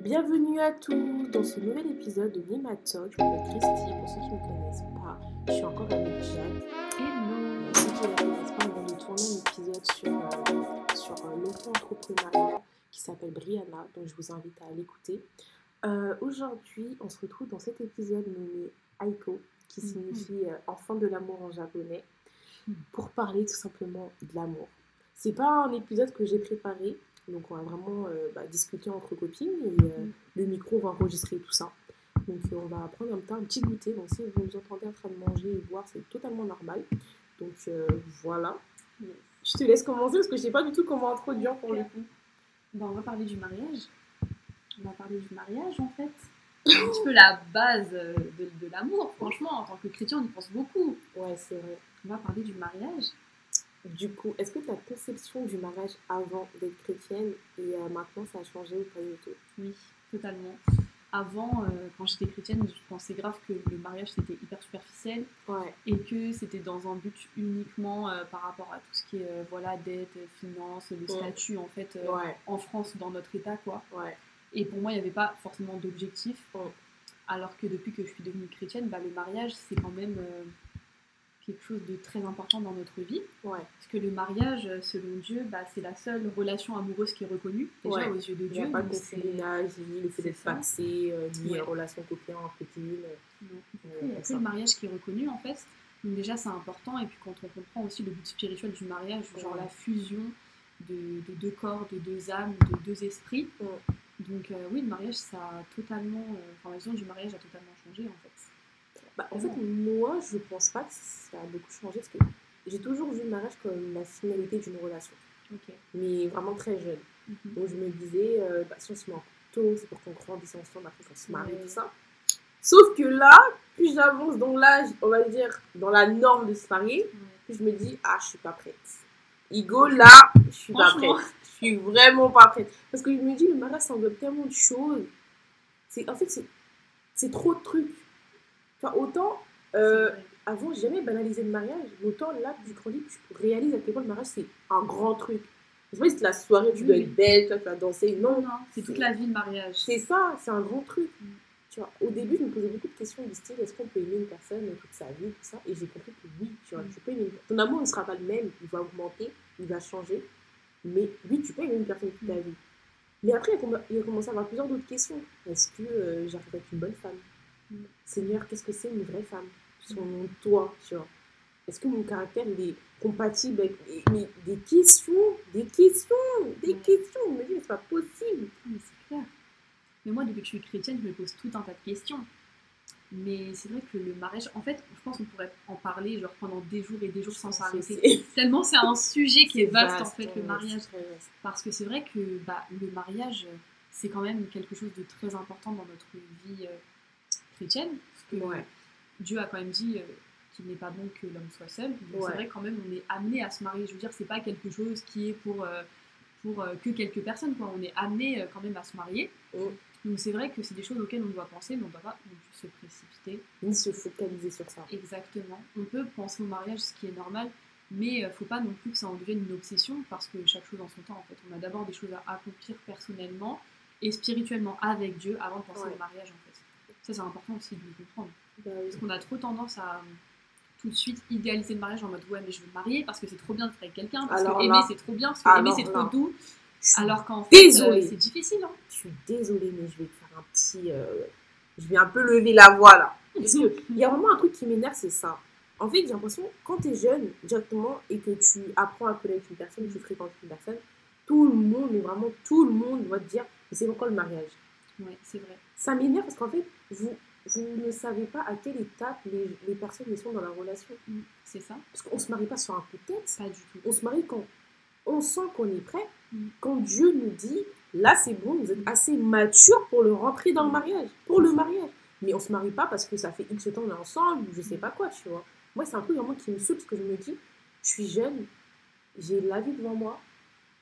Bienvenue à tous dans ce nouvel épisode de Nima Talk. Je m'appelle Christy, pour ceux qui ne me connaissent pas. Je suis encore avec Jade. Hello Pour ceux qui ne me connaissent pas, on vient de tourner un épisode sur, euh, sur euh, l'auto-entrepreneuriat qui s'appelle Brianna, donc je vous invite à l'écouter. Euh, Aujourd'hui, on se retrouve dans cet épisode nommé Aiko, qui Mhm. signifie enfant de l'amour en japonais, Mhm. pour parler tout simplement de l'amour. C'est pas un épisode que j'ai préparé, donc on va vraiment euh, bah, discuter entre copines et euh, Mhm. le micro va enregistrer tout ça. Donc euh, on va prendre un, petit goûter. Donc si vous nous entendez en train de manger et boire, c'est totalement normal. Donc euh, voilà. Je te laisse commencer parce que je sais pas du tout comment introduire pour le coup. Bon, on va parler du mariage. On va parler du mariage en fait. C'est un petit peu la base de, de l'amour, franchement. En tant que chrétien, on y pense beaucoup. Ouais, c'est vrai. On va parler du mariage. Du coup, est-ce que ta conception du mariage avant d'être chrétienne et euh, maintenant ça a changé ou pas du tout? Oui, totalement. Avant, euh, quand j'étais chrétienne, je pensais grave que le mariage c'était hyper superficiel Ouais, et que c'était dans un but uniquement euh, par rapport à tout ce qui est voilà, dette, finances, le Ouais. statut en fait ouais, en France, dans notre état quoi. Et pour moi, il n'y avait pas forcément d'objectif. Alors que depuis que je suis devenue chrétienne, bah, le mariage, c'est quand même quelque chose de très important dans notre vie. Ouais, Parce que le mariage, selon Dieu, bah, c'est la seule relation amoureuse qui est reconnue, déjà Ouais. aux yeux de il n'y Dieu. a pas de concubinage, ni le fait d'être paxé, euh, ni Ouais. euh, relation copine. Euh, Il n'y a que le mariage qui est reconnu en fait. Donc déjà c'est important et puis quand on comprend aussi le but spirituel du mariage, genre la fusion de, de deux corps, de deux âmes, de deux esprits. Donc euh, oui, le mariage ça a totalement, euh, enfin la vision du mariage a totalement changé en fait. Bah, en fait, Vraiment. moi, je pense pas que ça a beaucoup changé parce que j'ai toujours vu le mariage comme la finalité d'une relation, mais vraiment très jeune. Mhm. Donc je me disais, euh, bah, si on se met en tôt, c'est pour qu'on grandisse ensemble, après qu'on se marie, Ouais. tout ça. Sauf que là, plus j'avance dans l'âge, on va dire, dans la norme de se marier, Ouais. plus je me dis, ah, je suis pas prête. Igo, là, je suis pas prête. Je suis vraiment pas prête. Parce que je me dis, le mariage, ça englobe tellement de choses. C'est, en fait, c'est trop de trucs. Enfin, autant, euh, avant, j'ai jamais banalisé le mariage, mais autant là, je grandis, plus je réalise à quel point le mariage, c'est un grand truc. C'est pas juste la soirée, tu Oui, dois être belle, toi, tu vas danser. Non, Non, c'est toute la vie le mariage. c'est ça, c'est un grand truc. Mm. Tu vois, au début, je me posais beaucoup de questions du style est-ce qu'on peut aimer une personne toute sa vie, tout ça Et j'ai compris que oui, tu vois, Mm. tu peux aimer. Ton amour ne sera pas le même, il va augmenter, il va changer. Mais oui, tu peux aimer une personne toute ta Mm. vie. Mais après, il a commencé à avoir plusieurs d'autres questions. Est-ce que euh, j'arrive à être une bonne femme? Mm. Seigneur, qu'est-ce que c'est une vraie femme? Selon toi, tu vois. Est-ce que mon caractère il est compatible avec mais- des questions, des questions, des Ouais. questions? Mais c'est pas possible. Mais c'est clair. Mais moi, depuis que je suis chrétienne, je me pose tout un tas de questions. Mais c'est vrai que le mariage, en fait, je pense qu'on pourrait en parler genre pendant des jours et des jours sans s'arrêter. Tellement c'est un sujet qui est vaste, en vaste, fait, le mariage. Parce que c'est vrai que bah, le mariage, c'est quand même quelque chose de très important dans notre vie euh, chrétienne. Parce que Ouais. Dieu a quand même dit euh, qu'il n'est pas bon que l'homme soit seul. Donc Ouais. c'est vrai quand même, on est amené à se marier. Je veux dire, c'est pas quelque chose qui est pour, euh, pour euh, que quelques personnes. Quoi. On est amené quand même à se marier. Mm. Donc c'est vrai que c'est des choses auxquelles on doit penser, mais on ne doit pas non plus se précipiter. Ni se focaliser sur ça. Exactement. On peut penser au mariage, ce qui est normal, mais euh, faut pas non plus que ça en devienne une obsession parce que chaque chose en son temps, en fait. On a d'abord des choses à accomplir personnellement et spirituellement avec Dieu avant de penser Ouais. au mariage, en fait. Ça, c'est important aussi de le comprendre. Bah oui. Parce qu'on a trop tendance à euh, tout de suite idéaliser le mariage en mode ouais, mais je veux me marier parce que c'est trop bien d'être avec quelqu'un, parce Alors que là- aimer c'est trop bien, parce que aimer c'est trop là- doux, alors qu'en fait, euh, c'est difficile. Hein. Je suis désolée, mais je vais te faire un petit. euh, Je vais un peu lever la voix là. Parce que il y a vraiment un truc qui m'énerve, c'est ça. En fait, j'ai l'impression, quand tu es jeune, directement, et que tu apprends à connaître une personne, tu fréquentes une personne, tout le monde, mais vraiment tout le monde va te dire c'est encore le mariage? Ouais, c'est vrai. Ça m'énerve parce qu'en fait, vous, vous ne savez pas à quelle étape les, les personnes sont dans la relation. Mm, C'est ça Parce qu'on se marie pas sur un coup de tête. Pas du tout. On se marie quand on sent qu'on est prêt, Mm. quand Dieu nous dit là c'est bon, vous êtes assez mature pour le rentrer dans le mariage, pour le mariage. Mais on se marie pas parce que ça fait X temps on est ensemble je sais pas quoi, tu vois. Moi c'est un truc vraiment qui me saoule parce que je me dis, je suis jeune, j'ai la vie devant moi,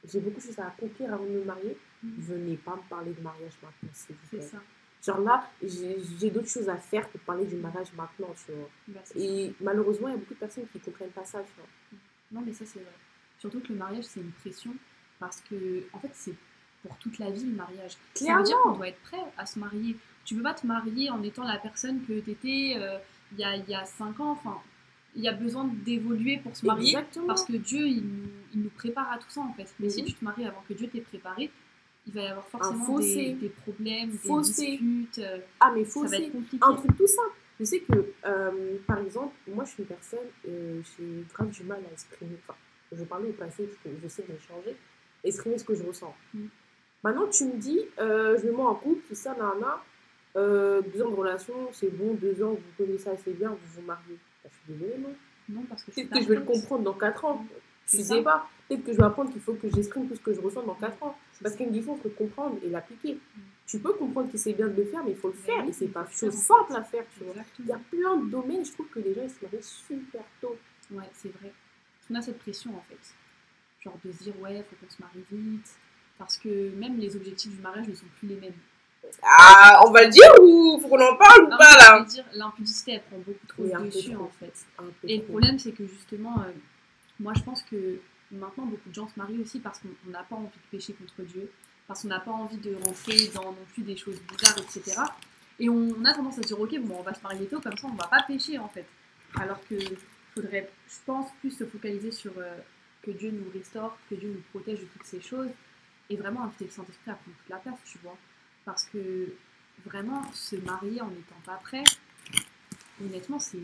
j'ai beaucoup de choses à accomplir avant de me marier. Venez pas me parler de mariage maintenant, s'il vous C'est plaît. ça. Genre là, j'ai d'autres choses à faire que de parler du mariage maintenant, tu vois. Bah, c'est ça. Et malheureusement, il y a beaucoup de personnes qui comprennent pas ça, tu vois. Non, mais ça, c'est vrai. Surtout que le mariage, c'est une pression parce que, en fait, c'est pour toute la vie le mariage. Ça Clairement. veut dire qu'on doit être prêt à se marier. Tu peux pas te marier en étant la personne que tu étais il y, a, y a 5 ans. Enfin, il y a besoin d'évoluer pour se marier. Exactement. Parce que Dieu, il nous, il nous prépare à tout ça en fait. Mais si tu te maries avant que Dieu t'ait préparé, il va y avoir forcément fossé. des, des problèmes, des Fossé. disputes. euh, Ah, mais ça faut va aussi. être compliqué. Un truc tout simple. Je sais que, euh, par exemple, moi, je suis une personne, euh, j'ai grave du mal à exprimer. Enfin, je parlais au passé parce que je sais que j'ai changé. Exprimer ce que je ressens. Mm. Maintenant, tu me dis, euh, je me mets en couple, tout ça, nana. Deux ans de relation, c'est bon, deux ans, vous connaissez assez bien, vous vous mariez. Bah, je suis désolée, non. Non, parce que Peut-être que je vais le comprendre dans 4 ans. Tu C'est sais pas. Peut-être que je vais apprendre qu'il faut que j'exprime tout ce que je ressens dans 4 ans. Parce qu'il différence entre comprendre et l'appliquer. Tu peux comprendre que c'est bien de le faire, mais il faut le faire. oui, Et c'est pas faut chose simple à faire, tu vois. Il y a plein de domaines, je trouve que les gens ils se marient super tôt. Ouais, c'est vrai. On a cette pression en fait. Genre de se dire, ouais, faut qu'on se marie vite. Parce que même les objectifs du mariage ne sont plus les mêmes. Ah, on va le dire ou faut qu'on en parle ou Non, pas mais je là dire, l'impudicité, elle prend beaucoup trop Oui, peu dessus trop. en fait. Et le problème, c'est que justement, euh, moi je pense que maintenant beaucoup de gens se marient aussi parce qu'on on n'a pas envie de pécher contre Dieu, parce qu'on n'a pas envie de rentrer dans non plus des choses bizarres, etc. Et on, on a tendance à se dire, ok, bon, on va se marier tôt, comme ça on va pas pécher en fait. Alors que faudrait, je pense, plus se focaliser sur euh, que Dieu nous restaure, que Dieu nous protège de toutes ces choses, et vraiment inviter le Saint-Esprit à prendre toute la place, tu vois. Parce que vraiment, se marier en n'étant pas prêt, honnêtement, c'est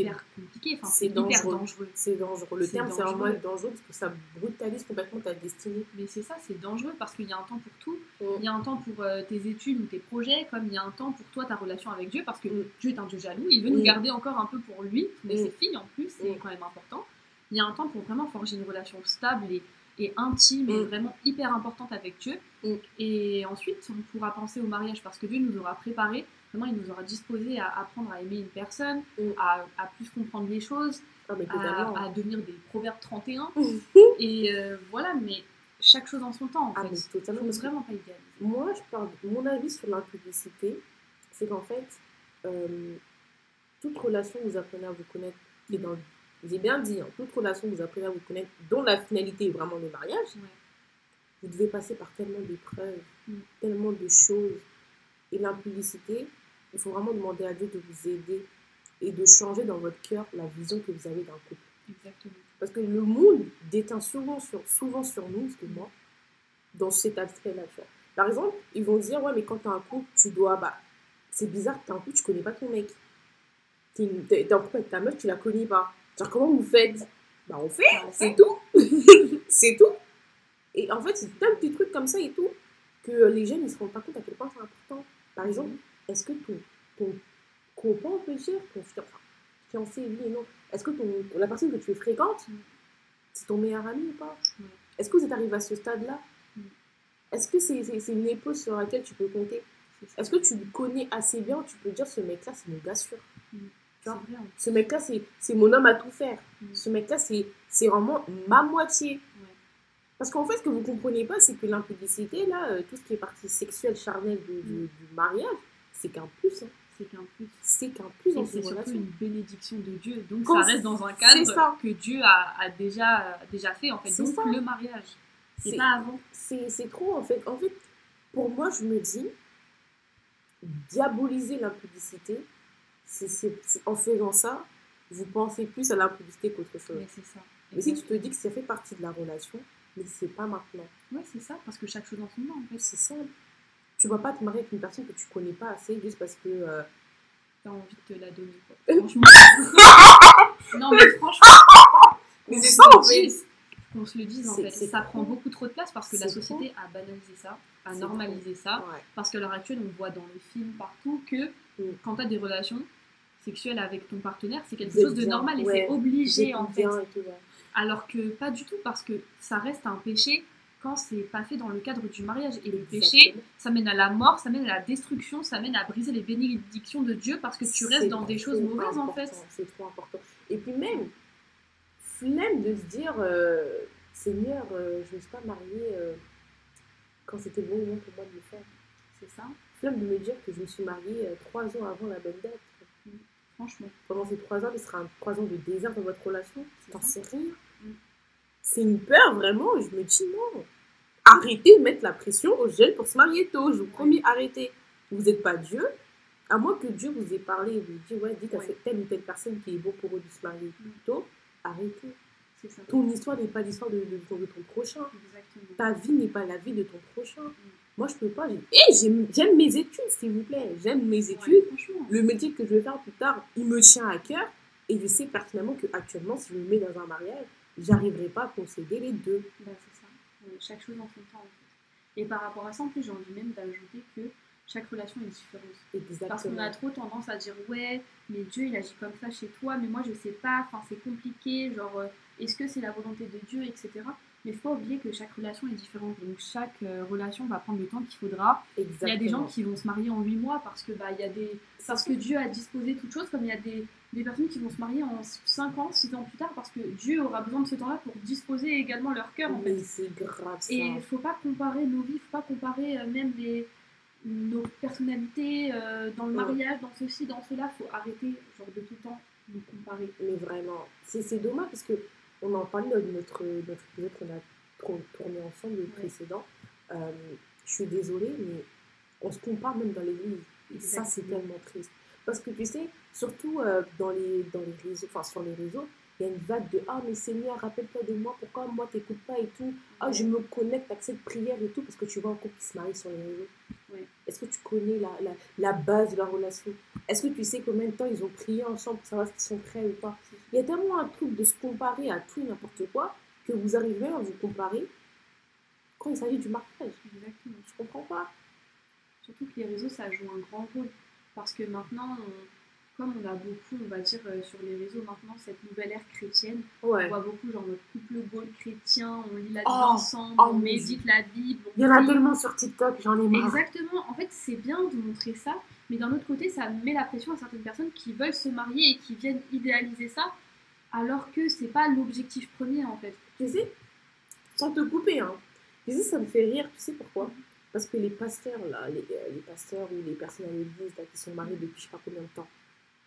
hyper compliqué, enfin, c'est dangereux. dangereux. C'est dangereux. Le terme, c'est vraiment dangereux parce que ça brutalise complètement ta destinée. Mais c'est ça, c'est dangereux parce qu'il y a un temps pour tout. Mm. Il y a un temps pour euh, tes études ou tes projets, comme il y a un temps pour toi, ta relation avec Dieu, parce que Mm. Dieu est un Dieu jaloux, il veut Mm. nous garder encore un peu pour lui, mais Mm. ses filles en plus, c'est Mm. quand même important. Il y a un temps pour vraiment forger une relation stable et, et intime et Mm. vraiment hyper importante avec Dieu. Mm. Et ensuite, on pourra penser au mariage parce que Dieu nous aura préparé, vraiment, il nous aura disposé à apprendre à aimer une personne, à, à plus comprendre les choses, Ah, à, à devenir des proverbes 31. Mm. et euh, voilà, mais chaque chose en son temps en Ah, fait. mais totalement. Faut vraiment pas idéaliser. Moi, je parle de mon avis sur l'impudicité, c'est qu'en fait, euh, toute relation vous apprenez à vous connaître, et dans, j'ai bien dit, hein, toute relation vous apprenez à vous connaître, dont la finalité est vraiment le mariage, Ouais. vous devez passer par tellement d'épreuves, Mm. tellement de choses. Et l'impudicité, il faut vraiment demander à Dieu de vous aider et de changer dans votre cœur la vision que vous avez d'un couple. Exactement. Parce que le monde déteint souvent sur, souvent sur nous, excuse-moi, dans cet aspect-là. tu. Par exemple, ils vont dire, ouais, mais quand t'as un couple, tu dois, bah, c'est bizarre, t'as un couple, tu connais pas ton mec. T'es t'es en couple avec ta meuf, tu la connais pas. Genre, comment vous faites? Bah, on fait, Bah, on c'est tout. c'est tout. Et en fait, c'est plein de petits trucs comme ça et tout, que les jeunes, ils se rendent pas compte à quel point c'est important. Par exemple, est-ce que ton, ton copain, on peut dire, ton fiancé, oui et non, est-ce que ton, la personne que tu fréquentes, c'est ton meilleur ami ou pas? Ouais. Est-ce que vous êtes arrivé à ce stade-là? Est-ce que c'est une épaule sur laquelle tu peux compter? Est-ce que tu le connais assez bien? Tu peux dire ce mec-là, c'est mon gars sûr. Ce mec-là, c'est mon homme à tout faire. Ce mec-là, c'est vraiment ma moitié. Parce qu'en fait, ce que vous comprenez pas, c'est que l'impudicité, là, euh, tout ce qui est partie sexuelle, charnelle du mariage, c'est qu'un plus. hein. C'est qu'un plus. C'est qu'un plus dans c'est surtout relation. une bénédiction de Dieu. Donc Quand ça reste dans un c'est cadre ça. que Dieu a, a déjà, a déjà fait en fait. Donc ça. le mariage. C'est pas avant. c'est trop en fait. En fait, pour moi, je me dis, diaboliser l'impudicité, en faisant ça, vous pensez plus à l'impudicité qu'autre chose. Mais c'est ça. Mais si tu te dis que ça fait partie de la relation, mais c'est pas maintenant. Ouais, c'est ça. Parce que chaque chose en son temps en fait. C'est simple. Tu vas pas te marier avec une personne que tu connais pas assez juste parce que. euh, T'as envie de te la donner quoi. Franchement. non mais franchement. Mais c'est se ça, le en fait. dise. Qu'on se le dise en fait. Ça prend beaucoup trop de place parce que la société a banalisé ça, a normalisé ça. ouais. Parce qu'à l'heure actuelle, on voit dans les films partout que Mm. quand tu as des relations sexuelles avec ton partenaire, c'est quelque chose de normal et ouais. c'est obligé en fait. Bien. Alors que pas du tout, parce que ça reste un péché quand c'est pas fait dans le cadre du mariage. Et le péché, ça mène à la mort, ça mène à la destruction, ça mène à briser les bénédictions de Dieu parce que tu restes dans des choses mauvaises en fait. C'est trop important. Et puis même, flemme de se dire, euh, Seigneur, euh, je ne me suis pas mariée euh, quand c'était bon moment pour moi de le faire. C'est ça, Flemme de me dire que je me suis mariée trois ans avant la bonne date. franchement. Pendant ces trois ans, il sera un, trois ans de désert dans votre relation. C'est T'en sais rien. Mm. C'est une peur vraiment. Je me dis non. Arrêtez de mettre la pression aux jeunes pour se marier tôt. Je vous promets, arrêtez. Vous n'êtes pas Dieu. À moins que Dieu vous ait parlé et vous dit, ouais, dites à Ouais. cette telle ou telle personne qui est beau pour eux de se marier tôt, arrêtez. C'est ça. Ton histoire n'est pas l'histoire de, de, de ton prochain. Exactement. Ta vie n'est pas la vie de ton prochain. Mm. Moi, je peux pas. Eh, j'aime mes études, s'il vous plaît. J'aime mes études. Le métier que je vais faire plus tard, il me tient à cœur. Et je sais pertinemment qu'actuellement, si je me mets dans un mariage, j'arriverai pas à concéder les deux. Bah, chaque chose en son temps, en fait. Et par rapport à ça, en plus, j'ai envie même d'ajouter que chaque relation est différente. Parce qu'on Exactement. a trop tendance à dire ouais, mais Dieu il agit comme ça chez toi, mais moi je sais pas, enfin c'est compliqué, genre euh, est-ce que c'est la volonté de Dieu, etc. Mais il faut pas oublier que chaque relation est différente, donc chaque euh, relation va prendre le temps qu'il faudra. Exactement. Il y a des gens qui vont se marier en 8 mois parce que bah il y a des parce que Dieu a disposé toute chose, comme il y a des, des personnes qui vont se marier en 5 ans, 6 ans plus tard parce que Dieu aura besoin de ce temps-là pour disposer également leur cœur en fait. C'est grave ça. Et il faut pas comparer nos vies, faut pas comparer euh, même les, nos personnalités euh, dans le Ouais. mariage, dans ceci, dans cela. faut arrêter genre de tout le temps de comparer. Mais vraiment, c'est dommage parce que on en parlait dans notre, notre épisode qu'on a tour- tourné ensemble, le Ouais. précédent. Euh, je suis désolée, mais on se compare même dans l'église. Et ça, c'est tellement triste. Parce que tu sais, surtout euh, dans, les, dans les réseaux, enfin sur les réseaux, il y a une vague de Ah, mais Seigneur, rappelle-toi de moi, pourquoi moi t'écoutes pas et tout? Ah, je me connecte à cette prière et tout, parce que tu vois un couple qui se marie sur les réseaux. Ouais. Est-ce que tu connais la, la, la base de la relation? Est-ce que tu sais combien de temps ils ont prié ensemble pour savoir s'ils sont prêts ou pas? Il y a tellement un truc de se comparer à tout et n'importe quoi que vous arrivez à vous comparer quand il s'agit du mariage. Exactement. Je comprends pas? Surtout que les réseaux, ça joue un grand rôle. Parce que maintenant, on- comme on a beaucoup, on va dire, euh, sur les réseaux maintenant, cette nouvelle ère chrétienne, Ouais. on voit beaucoup, genre, notre couple goal chrétien, on lit la Bible Oh, ensemble, oh, on médite la Bible. Il y en a tellement sur TikTok, j'en ai marre. Exactement. En fait, c'est bien de montrer ça, mais d'un autre côté, ça met la pression à certaines personnes qui veulent se marier et qui viennent idéaliser ça, alors que c'est pas l'objectif premier en fait. Tu sais, sans te couper, hein. Tu sais, ça me fait rire, tu sais pourquoi? Parce que les pasteurs, là, les, euh, les pasteurs ou les personnes à l'église qui sont mariés depuis je sais pas combien de temps,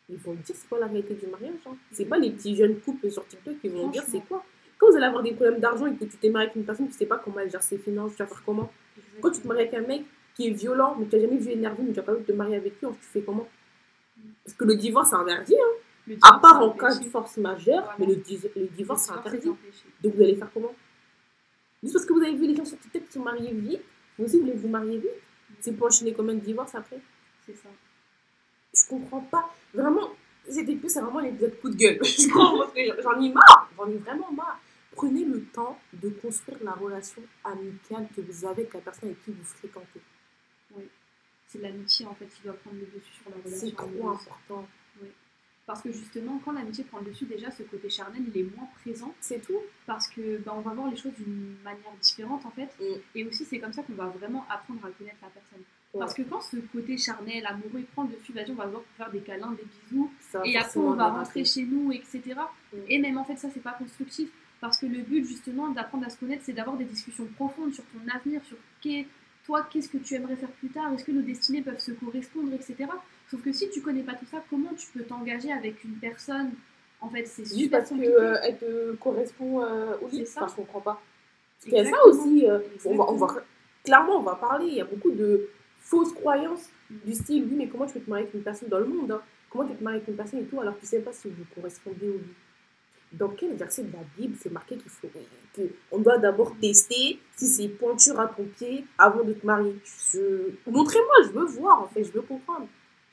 ils vont dire c'est quoi la réalité du mariage. Hein? C'est pas les petits jeunes couples sur TikTok qui vont dire c'est quoi? Quand vous allez avoir des problèmes d'argent et que tu t'es marié avec une personne, tu sais pas comment elle gère ses finances, tu vas faire comment? Quand tu te maries avec un mec qui est violent, mais tu n'as jamais vu énervé, mais tu n'as pas envie de te marier avec lui, tu fais comment? Parce que le divorce, c'est interdit, hein. À part en cas de force majeure, Voilà. mais le, divorce, c'est interdit. Donc vous allez faire comment? Juste parce que vous avez vu les gens sur TikTok qui sont mariés vite, vous aussi vous voulez vous marier vite. C'est pour enchaîner combien de divorces après C'est ça. Je comprends pas. Vraiment, c'était plus, c'est vraiment l'épisode coup de gueule. Je comprends parce que j'en ai marre. J'en ai vraiment marre. Prenez le temps de construire la relation amicale que vous avez avec la personne avec qui vous fréquentez. C'est l'amitié en fait qui doit prendre le dessus sur la relation. C'est trop important. Parce que justement, quand l'amitié prend le dessus, déjà ce côté charnel il est moins présent C'est tout. parce que bah, on va voir les choses d'une manière différente en fait. Mm. Et aussi, c'est comme ça qu'on va vraiment apprendre à connaître la personne. Ouais. Parce que quand ce côté charnel, amoureux, il prend le dessus, vas-y, on va voir pour faire des câlins, des bisous, Ça et après on va rentrer chez nous, etc. Mm. Et même en fait, ça, c'est pas constructif. Parce que le but, justement, d'apprendre à se connaître, c'est d'avoir des discussions profondes sur ton avenir, sur qu'est- toi, qu'est-ce que tu aimerais faire plus tard, est-ce que nos destinées peuvent se correspondre, etc. Sauf que si tu connais pas tout ça, comment tu peux t'engager avec une personne? En fait, c'est Juste super parce compliqué. qu'elle te correspond euh, au. C'est ça. Enfin, je comprends pas. Parce qu'il y a ça aussi. euh, on va, on va, clairement, on va parler. Il y a beaucoup de fausses croyances Mm. du style oui, mais comment tu peux te marier avec une personne dans le monde hein? Comment tu peux te marier avec une personne et tout alors que tu sais pas si vous correspondez au lit Dans quel verset de la Bible c'est marqué qu'il faut que on doit d'abord tester si c'est pointure à ton pied avant de te marier? Je... Montrez-moi, je veux voir en fait, je veux comprendre.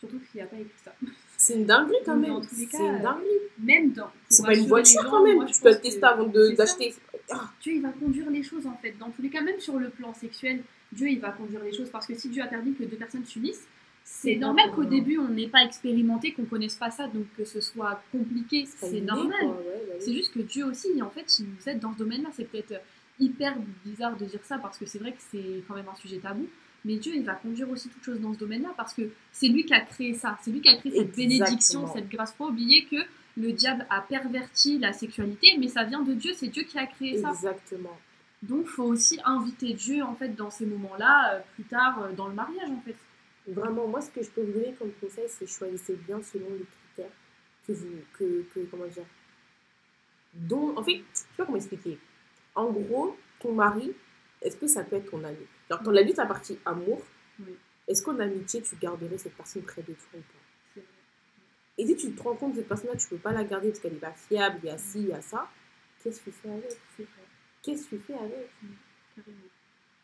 Surtout qu'il n'y a pas écrit ça. C'est une dinguerie quand même. dans tous les C'est cas, une dinguerie. Même dans. C'est pas une voiture quand même. moi, Tu le tester que avant d'acheter. Ah, Dieu, il va conduire les choses en fait. Dans tous les cas, même sur le plan sexuel, Dieu, il va conduire les choses. Parce que si Dieu a permis que deux personnes s'unissent, c'est normal qu'au début, on n'ait pas expérimenté, qu'on connaisse pas ça, donc que ce soit compliqué, c'est normal. ouais, bah. C'est juste que Dieu aussi, en fait, il nous aide dans ce domaine-là. C'est peut-être hyper bizarre de dire ça parce que c'est vrai que c'est quand même un sujet tabou. Mais Dieu, il va conduire aussi toute chose dans ce domaine-là parce que c'est lui qui a créé ça. C'est lui qui a créé cette Exactement. bénédiction, cette grâce. Faut pas oublier que le diable a perverti la sexualité, mais ça vient de Dieu. C'est Dieu qui a créé ça. Exactement. Donc, faut aussi inviter Dieu, en fait, dans ces moments-là, euh, plus tard euh, dans le mariage, en fait. Vraiment, moi, ce que je peux vous donner comme conseil, c'est choisissez bien selon les critères que vous. Que, que, comment dire dont, En fait, je sais pas comment expliquer. En gros, ton mari, est-ce que ça peut être ton ami? Genre, ton ami, ta partie amour, Oui. est-ce qu'en amitié, tu garderais cette personne près de toi ou pas? C'est vrai. Et si tu te rends compte que cette personne-là, tu peux pas la garder parce qu'elle est pas fiable, il y a ci, il y a ça, qu'est-ce que tu fais avec? C'est vrai. Qu'est-ce que tu fais avec? Carrément.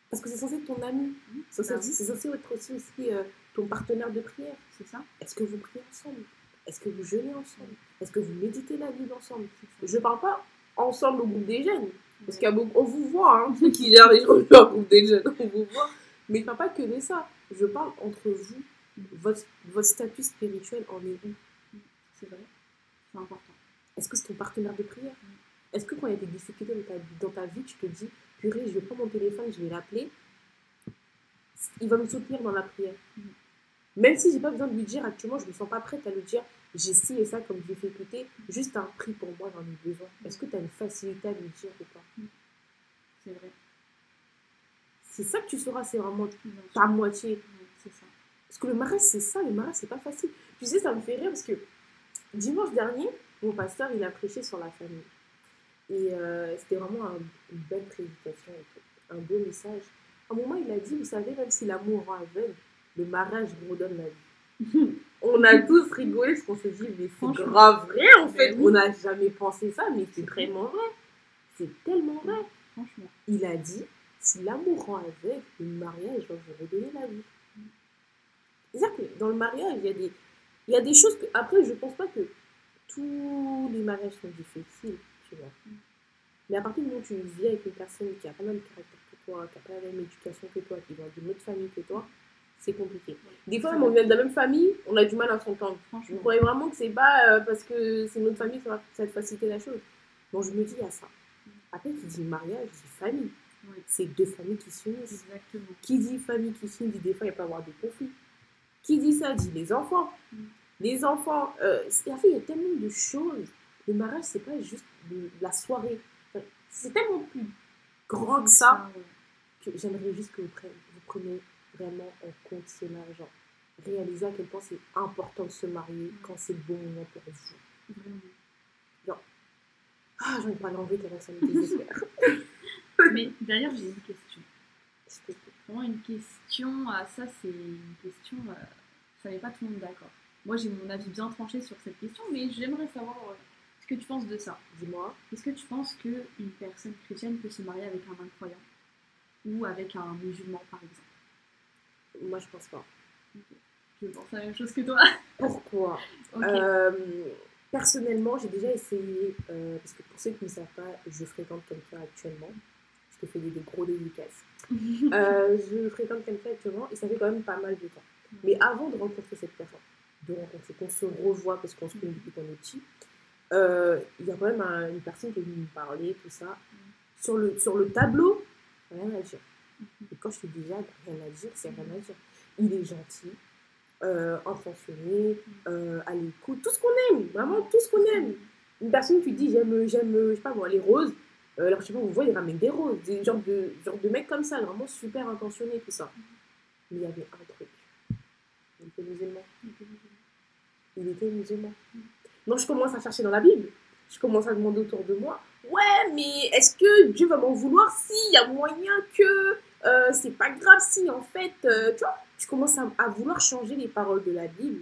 Parce que c'est censé être ton ami. C'est Bah oui. c'est censé être aussi, aussi euh, ton partenaire de prière. C'est ça. Est-ce que vous priez ensemble? Est-ce que vous jeûnez ensemble? Est-ce que vous méditez la Bible ensemble? Je parle pas ensemble au groupe des jeunes. Parce Ouais. qu'il y a beaucoup, on vous voit, hein, qui gèrent les gens des jeunes, on vous voit. Mais je parle pas que de ça. Je parle entre vous. Votre, votre statut spirituel en est où? C'est vrai. C'est important. Est-ce que c'est ton partenaire de prière? Est-ce que quand il y a des difficultés dans ta, dans ta vie, tu te dis, purée, je vais prendre mon téléphone, je vais l'appeler, il va me soutenir dans la prière. Mm. Même si j'ai pas besoin de lui dire actuellement, je me sens pas prête à lui dire, j'ai ci et ça comme difficulté, juste un prix pour moi, j'en ai besoin. Est-ce que tu as une facilité à lui dire ou pas? C'est vrai. C'est ça que tu sauras, c'est vraiment ta moitié. C'est ça. Parce que le mariage, c'est ça, le mariage, c'est pas facile. Tu sais, ça me fait rire parce que dimanche dernier, mon pasteur, il a prêché sur la famille. Et euh, c'était vraiment un- une belle prédication, un beau message. À un moment, il a dit, vous savez, même si l'amour rend aveugle, le mariage redonne la vie. On a tous rigolé parce qu'on s'est dit, mais c'est grave vrai en fait. On n'a jamais pensé ça, mais c'est vraiment vrai. C'est tellement vrai. Franchement. Il a dit, si l'amour rend aveugle, le mariage va vous redonner la vie. C'est-à-dire que dans le mariage, il y a des, il y a des choses que... Après, je pense pas que tous les mariages sont difficiles, tu vois. Mais à partir du moment où tu vis avec une personne qui a pas le même caractère que toi, qui a pas la même éducation que toi, qui vient d'une autre famille que toi, c'est compliqué. Des fois, on vient de la même famille, on a du mal à s'entendre. Franchement. croyez vraiment que c'est pas euh, parce que c'est notre famille qui va ça va te faciliter la chose Bon, je me dis, il y a ça. Après, qui dit mariage, dit famille. C'est deux familles qui s'unissent. Exactement. Qui dit famille qui s'unit, dit des fois, il peut y avoir des conflits. Qui dit ça, dit les enfants. Mm. Les enfants, euh, en fait, il y a tellement de choses. Le mariage, c'est pas juste de, la soirée. Enfin, C'est tellement plus grand que ça que j'aimerais juste que vous preniez vraiment en compte cela. Genre, réaliser à quel point c'est important de se marier quand c'est le bon moment pour vous. Vraiment. Ah, j'en ai pas l'envie tellement ça me désespère. Mais d'ailleurs, j'ai une question. Plaît. Vraiment une question. Ah, ça, c'est une question. euh, ça n'est pas tout le monde d'accord. Moi, j'ai mon avis bien tranché sur cette question, mais j'aimerais savoir euh, ce que tu penses de ça. Dis-moi. Est-ce que tu penses qu'une personne chrétienne peut se marier avec un incroyant? Ou avec un musulman, par exemple? Moi, je pense pas. Je pense la même chose que toi. Pourquoi? Euh, Personnellement, j'ai déjà essayé, euh, parce que pour ceux qui ne savent pas, je fréquente quelqu'un actuellement. Je te fais des, des gros dédicaces. Euh, je fréquente quelqu'un actuellement et ça fait quand même pas mal de temps. Mais avant de rencontrer cette personne, de rencontrer, qu'on se revoit parce qu'on se connaît depuis qu'on est petit, il y a quand même un- une personne qui est venue me parler, tout ça. Sur le, sur le tableau, rien à dire. Et quand je te dis déjà rien à dire, c'est rien à dire. Il est gentil, euh, intentionné, euh, à l'écoute, tout ce qu'on aime, vraiment tout ce qu'on aime. Une personne qui dit j'aime, j'aime, je sais pas moi, les roses, euh, alors je sais pas, vous voyez, il ramène des roses, des genres de, genre de mecs comme ça, vraiment super intentionné, tout ça. Mais il y avait un truc. Il était musulman. Il était musulman. Donc je commence à chercher dans la Bible. Je commence à demander autour de moi. Ouais, mais est-ce que Dieu va m'en vouloir si il y a moyen que euh, c'est pas grave si en fait, euh, tu vois, je commence à, à vouloir changer les paroles de la Bible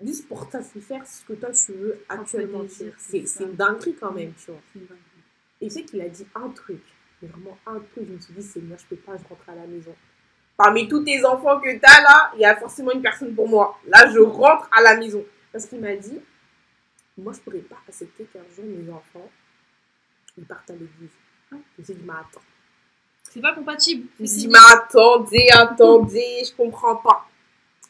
Ouais. juste pour satisfaire ce que toi tu veux actuellement. tu vois. c'est une dinguerie quand même, tu vois. Et tu sais qu'il a dit un truc, mais vraiment un truc. Je me suis dit, Seigneur, je peux pas, je rentre à la maison. Parmi tous tes enfants que tu as là, il y a forcément une personne pour moi. Là, je rentre à la maison. Parce qu'il m'a dit, moi, je pourrais pas accepter qu'un jour mes enfants, ils partent à l'église. Me suis dit, mais attends. C'est pas compatible. C'est dit, mais attendez, attendez, je comprends pas.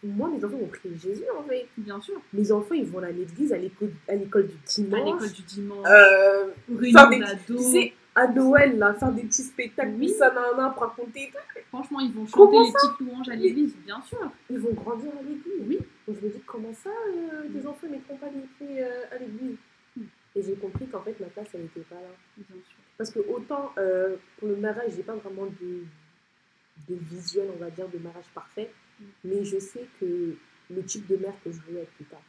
Moi, mes enfants ont pris Jésus, en fait. Bien sûr. Mes enfants, ils vont à l'église, à l'école à l'école du À dimanche. l'école du dimanche. Euh, faire des, tu sais, à Noël, là, faire des petits spectacles, Oui. ça, nanana, pour raconter. Franchement, ils vont chanter les petites louanges à l'église, bien sûr. Ils vont grandir à l'église. Oui. Donc je me dis, comment ça, euh, Mm. enfants ne mettront pas les pieds euh, à l'église? Et j'ai compris qu'en fait, ma place, elle n'était pas là. Bien sûr. Parce que autant euh, pour le mariage, j'ai pas vraiment de, de visuel, on va dire, de mariage parfait. Mm. Mais je sais que le type de mère que je veux être plus tard.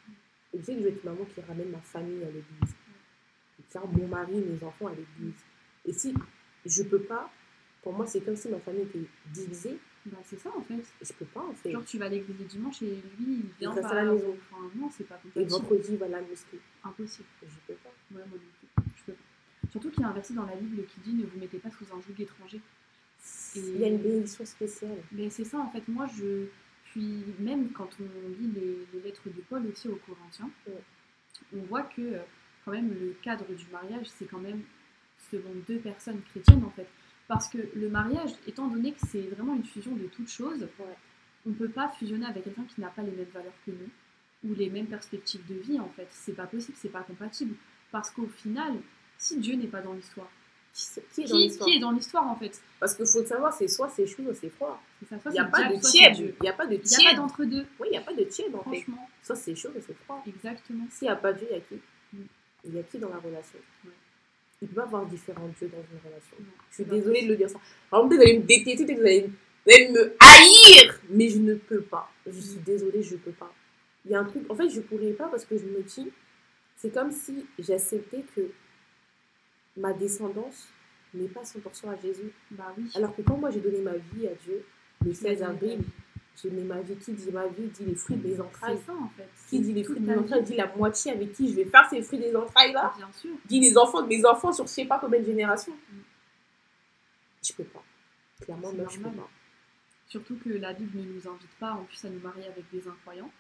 Et je sais que je veux être une maman qui ramène ma famille à l'église. Faire mon mari, mes enfants à l'église. Et si je peux pas, Pour moi, c'est comme si ma famille était divisée. Bah, c'est ça en fait. Et je peux pas, en fait. Genre, tu vas à l'église le dimanche et lui, il vient pas à la maison. Enfin, non, c'est pas Et compatible. vendredi, il va à la mosquée. Impossible. Je peux pas. Ouais, moi non plus. Je peux pas. Surtout qu'il y a un verset dans la Bible qui dit ne vous mettez pas sous un joug étranger. Il y a une bénédiction spéciale. Mais c'est ça en fait. Moi, je. Puis même quand on lit les, les lettres de Paul aussi aux Corinthiens, Ouais. on voit que euh, quand même le cadre du mariage, c'est quand même selon deux personnes chrétiennes en fait. Parce que le mariage, étant donné que c'est vraiment une fusion de toutes choses, Ouais. on ne peut pas fusionner avec quelqu'un qui n'a pas les mêmes valeurs que nous ou les mêmes perspectives de vie en fait. C'est pas possible, c'est pas compatible. Parce qu'au final, si Dieu n'est pas dans l'histoire, Qui, est dans qui, l'histoire qui est dans l'histoire en fait? Parce qu'il faut le savoir, c'est soit c'est chaud, soit c'est froid. Il n'y a pas de tiède. Il n'y a pas de Il n'y a pas tiède. d'entre-deux, Oui, il n'y a pas de tiède en fait. franchement. Soit c'est chaud, soit c'est froid. Exactement. S'il n'y a pas Dieu, il y a qui? Mm. Il y a qui dans la relation? Ouais. Il peut y avoir différents dieux dans une relation. Je suis désolée de le dire ça. Exemple, peut-être vous allez me détester, peut-être vous allez, vous allez me haïr, mais je ne peux pas. Je suis Mm. désolée, je ne peux pas. Il y a un truc, en fait, je ne pourrais pas parce que je me dis, c'est comme si j'acceptais que ma descendance n'est pas 100% à Jésus. Bah oui. Alors que quand moi j'ai donné ma vie à Dieu, le 16 Imagine avril, j'ai mis ma vie, qui dit ma vie, dit les fruits des entrailles. C'est ça en fait. Qui dit les fruits des entrailles, vie. dit la moitié avec qui je vais faire ces fruits des entrailles là. Bien sûr. Dit les enfants de mes enfants sur je sais pas combien de générations. Mm. Je peux pas. Clairement, moi, je peux pas. Surtout que la Bible ne nous invite pas en plus à nous marier avec des incroyants.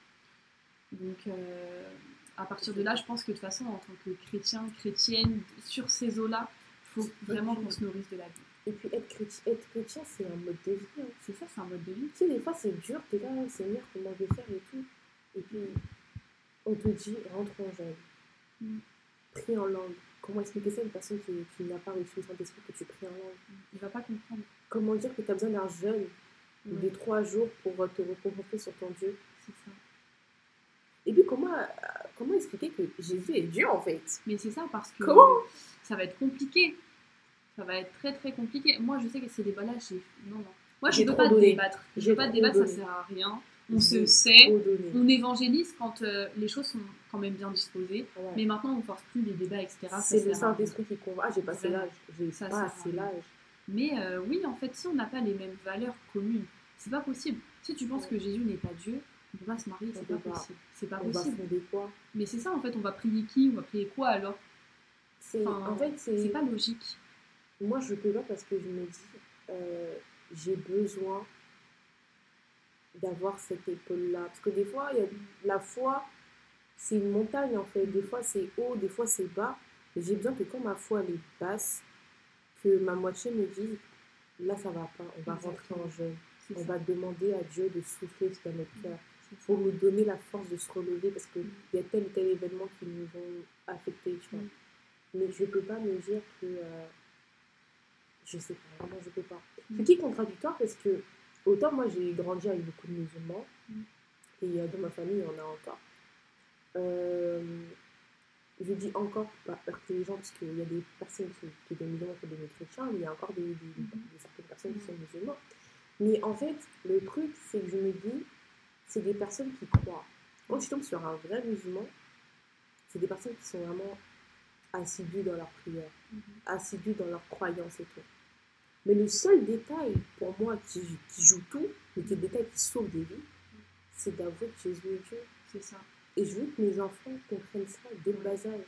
Donc euh, à partir de là, je pense que de toute façon, en tant que chrétien, chrétienne, sur ces eaux-là, il faut vraiment qu'on se nourrisse de la Bible. Et puis être chrétien, être chrétien c'est un mode de vie. hein. C'est ça, c'est un mode de vie. Tu sais, des fois c'est dur, t'es là, Seigneur, comment je vais faire et tout. Et puis on te dit, rentre en jeûne. Mm. Prie en langue. Comment expliquer ça à une personne qui, qui n'a pas reçu le Saint-Esprit que tu pries en langue? Il va pas comprendre. Comment dire que tu as besoin d'un jeûne de trois jours pour euh, te reconcentrer sur ton Dieu? C'est ça. Et puis comment, comment expliquer que Jésus est Dieu en fait? Mais c'est ça parce que Comment? ça va être compliqué. Ça va être très très compliqué. Moi, je sais que ces débats-là, j'ai. Non, non. Moi, je ne veux trop pas donné. débattre. Je J'ai veux pas débattre, ça donné. sert à rien. On se sait. donné. On évangélise quand euh, les choses sont quand même bien disposées. Ouais. Mais maintenant, on ne force plus les débats, etc. Ça C'est le. Saint-Esprit qui convainc. Ah, j'ai passé l'âge. J'ai Ça pas sert à assez rien. l'âge. Mais euh, oui, en fait, si on n'a pas les mêmes valeurs communes, c'est pas possible. Si tu penses Ouais. que Jésus n'est pas Dieu, on peut pas se marier, c'est pas pas. possible. C'est pas On va possible. quoi? Mais c'est ça, en fait, on va prier qui? On va prier quoi alors? C'est Enfin, En fait, C'est pas logique. Moi, je peux pas parce que je me dis, euh, j'ai besoin d'avoir cette épaule-là. Parce que des fois, y a la foi, c'est une montagne en fait. Des fois, c'est haut, des fois, c'est bas. J'ai besoin que quand ma foi elle est basse, que ma moitié me dise, là, ça va pas, on va rentrer en jeûne. On ça. va demander à Dieu de souffler dans notre cœur C'est ça. pour nous donner la force de se relever parce qu'il y a tel ou tel événement qui nous ont affectés, tu vois. Mm. Mais je peux pas me dire que. euh, je sais pas, vraiment, je peux pas. Mm. C'est qui est contradictoire? Parce que, autant moi j'ai grandi avec beaucoup de musulmans, Mm. et euh, dans ma famille il y en a encore. Euh, je dis encore pour pas heurter les gens parce qu'il y a des personnes qui, qui sont des musulmans qui sont des chrétiens, mais il y a encore des, des- des- certaines personnes qui sont musulmans. Mais en fait, le truc, c'est que je me dis, c'est des personnes qui croient. Quand tu tombes sur un vrai musulman, c'est des personnes qui sont vraiment assidues dans leur prière, Mhm. assidues dans leur croyance et tout. Mais le seul détail pour moi qui, qui joue tout, mais qui est le détail qui sauve des vies, c'est d'avouer que Jésus est Dieu. C'est ça. Et je veux que mes enfants comprennent ça dès le bas âge.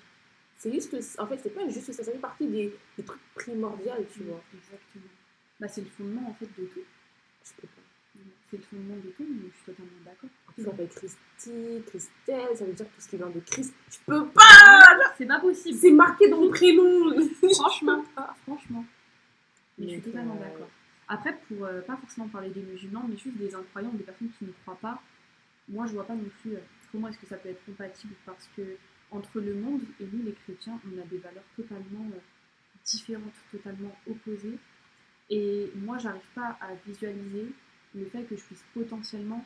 C'est juste, en fait, c'est pas juste ça, ça fait partie des, des trucs primordiaux, tu vois. Exactement. Bah, c'est le fondement en fait de tout. Je peux pas. C'est le fondement de tout, mais je suis totalement d'accord. Ça s'appelle Christy, Christelle, ça veut dire tout ce qui vient de Christ. Je peux pas C'est pas possible. C'est marqué dans mon prénom Franchement, franchement. Mais je suis totalement euh, d'accord. Après, pour euh, pas forcément parler des musulmans, mais juste des incroyants, des personnes qui ne croient pas, moi je vois pas non plus euh, comment est-ce que ça peut être compatible parce que entre le monde et nous les chrétiens, on a des valeurs totalement euh, différentes, totalement opposées. Et moi j'arrive pas à visualiser le fait que je puisse potentiellement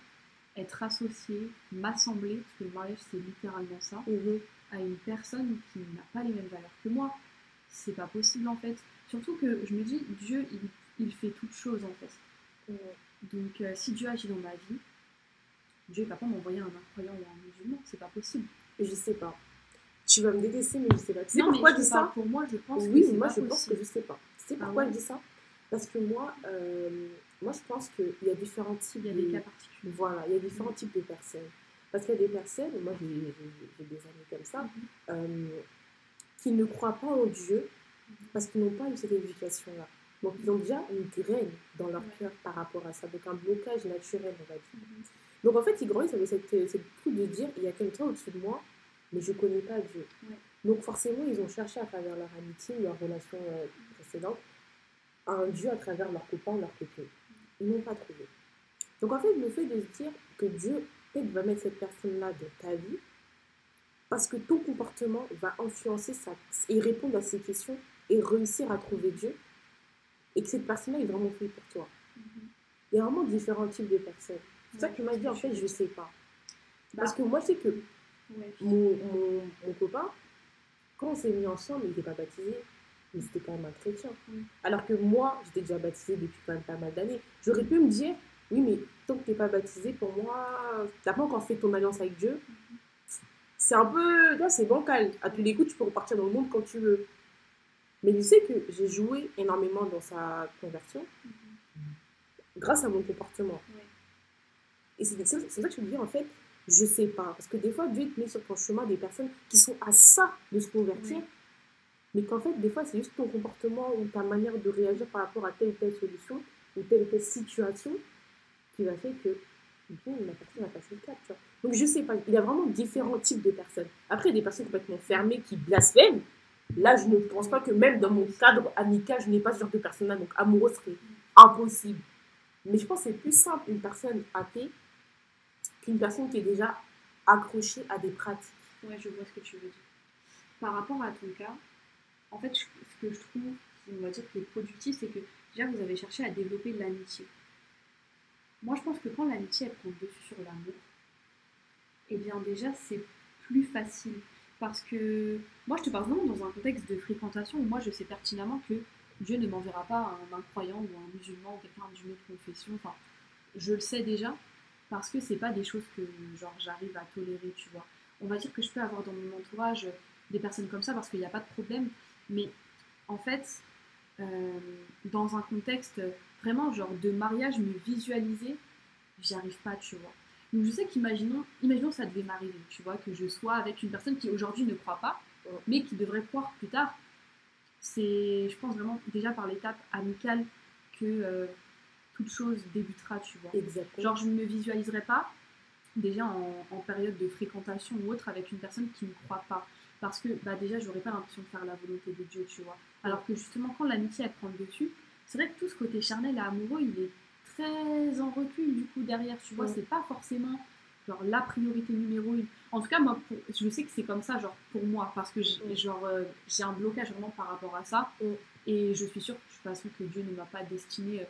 être associée, m'assembler, parce que le mariage c'est littéralement ça, Mhm. à une personne qui n'a pas les mêmes valeurs que moi. C'est pas possible en fait. Surtout que je me dis, Dieu, il, il fait toutes choses en fait. Ouais. Donc euh, si Dieu agit dans ma vie, Dieu ne va pas m'envoyer un incroyant ou un musulman, c'est pas possible. Je sais pas. Tu vas me détester, mais je sais pas. Tu sais Non, pourquoi je dis ça Pour moi, je pense Oui, que moi pas je pense que possible. je sais pas. Tu sais Ah pourquoi ouais je dis ça? Parce que moi, euh, moi je pense qu'il y a différents types. Il y a des de- cas particuliers. Voilà, il y a différents types de personnes. Parce qu'il y a des personnes, moi j'ai des amis comme ça, Mhm. euh, qui ne croient pas en Dieu parce qu'ils n'ont pas eu cette éducation-là. Donc ils ont déjà une graine dans leur cœur par rapport à ça, donc un blocage naturel, on va dire. Mhm. Donc en fait, ils grandissent avec cette, cette truc de dire il y a quelqu'un au-dessus de moi, mais je ne connais pas Dieu. Ouais. Donc forcément, ils ont cherché à travers leur amitié, leur relation euh, précédente, un Dieu à travers leur copain ou leur copine. Ils n'ont pas trouvé. Donc en fait, le fait de se dire que Dieu peut-être va mettre cette personne-là dans ta vie, parce que ton comportement va influencer sa, et répondre à ces questions et réussir à trouver Dieu, et que cette personne-là est vraiment faite pour toi. Mhm. Il y a vraiment différents types de personnes. C'est ça Ouais, qui m'a dit, en fait, je sais pas. Parce Bah, que moi, je sais que ouais. mon, mon, mon copain, quand on s'est mis ensemble, il n'était pas baptisé, mais c'était quand même un chrétien. Oui. Alors que moi, j'étais déjà baptisée depuis quand même pas mal d'années. J'aurais pu me dire, oui, mais tant que tu n'es pas baptisé, pour moi, tu n'as pas encore fait ton alliance avec Dieu. C'est un peu, c'est bancal. À tous les coups, tu peux repartir dans le monde quand tu veux. Mais tu sais que j'ai joué énormément dans sa conversion Mhm. grâce à mon comportement. Ouais. Et c'est ça que je veux dire, en fait, je sais pas. Parce que des fois, Dieu te met sur ton chemin des personnes qui sont à ça de se convertir. Mais qu'en fait, des fois, c'est juste ton comportement ou ta manière de réagir par rapport à telle ou telle solution ou telle ou telle situation qui va faire que bon, la personne va passer le cap. Tu. Donc, je sais pas. Il y a vraiment différents types de personnes. Après, des personnes complètement fermées qui blasphèment. Là, je ne pense pas que même dans mon cadre amical, je n'ai pas ce genre de personne-là. Donc, amoureux serait impossible. Mais je pense que c'est plus simple une personne athée qu'une personne qui est déjà accrochée à des pratiques. Ouais, je vois ce que tu veux dire. Par rapport à ton cas, en fait, ce que je trouve, on va dire, qui est productif, c'est que déjà, vous avez cherché à développer l'amitié. Moi, je pense que quand l'amitié, elle prend le dessus sur l'amour, eh bien, déjà, c'est plus facile. Parce que moi, je te parle vraiment dans un contexte de fréquentation où moi, je sais pertinemment que Dieu ne m'enverra pas un incroyant ou un musulman ou quelqu'un d'une autre confession. Enfin, je le sais déjà parce que c'est pas des choses que genre j'arrive à tolérer, tu vois. On va dire que je peux avoir dans mon entourage des personnes comme ça parce qu'il n'y a pas de problème, mais en fait, euh, dans un contexte vraiment genre de mariage, me visualiser, j'y arrive pas, tu vois. Donc je sais qu'imaginons, imaginons ça devait m'arriver, tu vois, que je sois avec une personne qui aujourd'hui ne croit pas, Ouais. mais qui devrait croire plus tard. C'est, je pense vraiment déjà par l'étape amicale que euh, toute chose débutera, tu vois. Exactement. Genre, je ne me visualiserais pas déjà en, en période de fréquentation ou autre avec une personne qui ne croit pas. Parce que bah, déjà, j'aurais pas l'impression de faire la volonté de Dieu, tu vois. Alors que justement, quand l'amitié, elle prend le dessus, c'est vrai que tout ce côté charnel et amoureux, il est très en recul du coup derrière, tu vois. Ouais. C'est pas forcément genre la priorité numéro une. En tout cas, moi, pour- je sais que c'est comme ça, genre pour moi, parce que j'ai, Ouais. genre, euh, j'ai un blocage vraiment par rapport à ça. Ouais. Et je suis sûre de toute façon que Dieu ne m'a pas destiné euh,